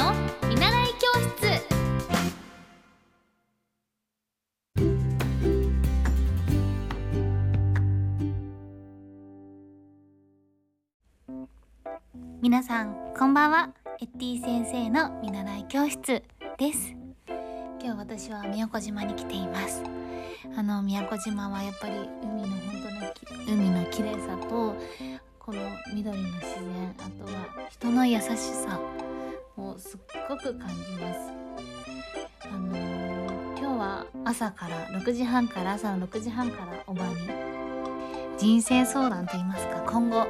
の見習い教室。皆さんこんばんは。エッティ先生の見習い教室です。今日私は宮古島に来ています。あの宮古島はやっぱり海の本当の海の綺麗さとこの緑の自然あとは人の優しさをすっごく感じます。あのー今日は朝から6時半から朝の6時半からおばに人生相談といいますか今後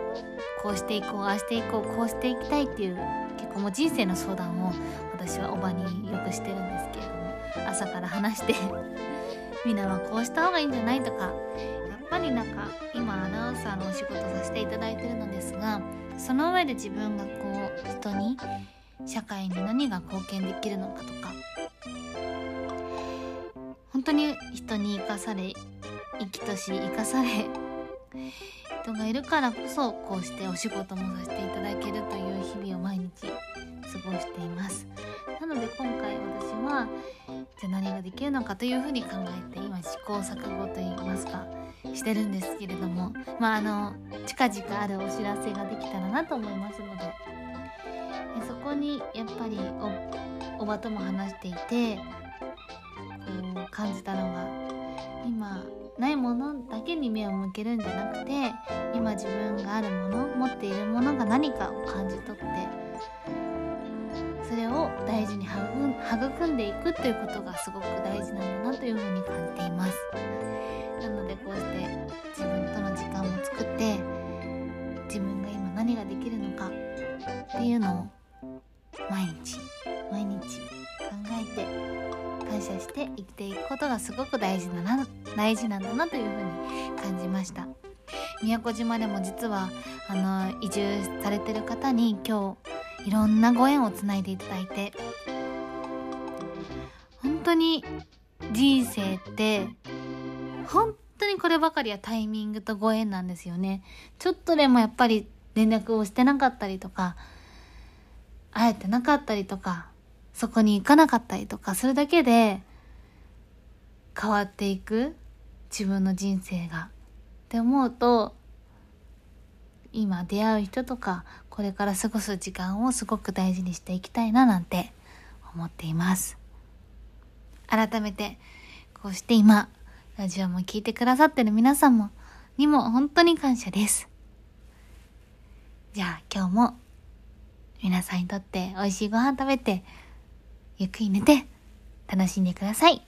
こうしていこうああしていこうこうしていきたいっていう結構もう人生の相談を私はおばによくしてるんですけれども朝から話してみんなはこうした方がいいんじゃないとかやっぱりなんか今アナウンサーのお仕事させていただいてるのですがその上で自分がこう人に社会に何が貢献できるのかとか。本当に人に生かされ生きとし生かされ人がいるからこそこうしてお仕事もさせていただけるという日々を毎日過ごしています。なので今回私はじゃあ何ができるのかというふうに考えて今試行錯誤といいますかしてるんですけれどもまああの近々あるお知らせができたらなと思いますのででそこにやっぱりおおばとも話していてこう感じたのが今ないものだけに目を向けるんじゃなくて今自分があるもの持っているものが何かを感じ取ってそれを大事に育んでいくということがすごく大事なんだなというふうに感じています。なのでこうして自分感謝して生きていくことがすごく大事だな大事なんだなというふうに感じました。宮古島でも実はあの移住されてる方に今日いろんなご縁をつないでいただいて。本当に人生って本当にこればかりはタイミングとご縁なんですよね。ちょっとでもやっぱり連絡をしてなかったりとか会えてなかったりとかそこに行かなかったりとかするだけで変わっていく。自分の人生が。って思うと今出会う人とかこれから過ごす時間をすごく大事にしていきたいななんて思っています。改めてこうして今ラジオも聞いてくださってる皆さんもにも本当に感謝です。じゃあ今日も皆さんにとって美味しいご飯食べてゆっくり寝て楽しんでください。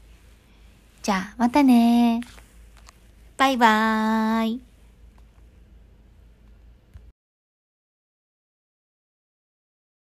じゃあまたねバイバーイ。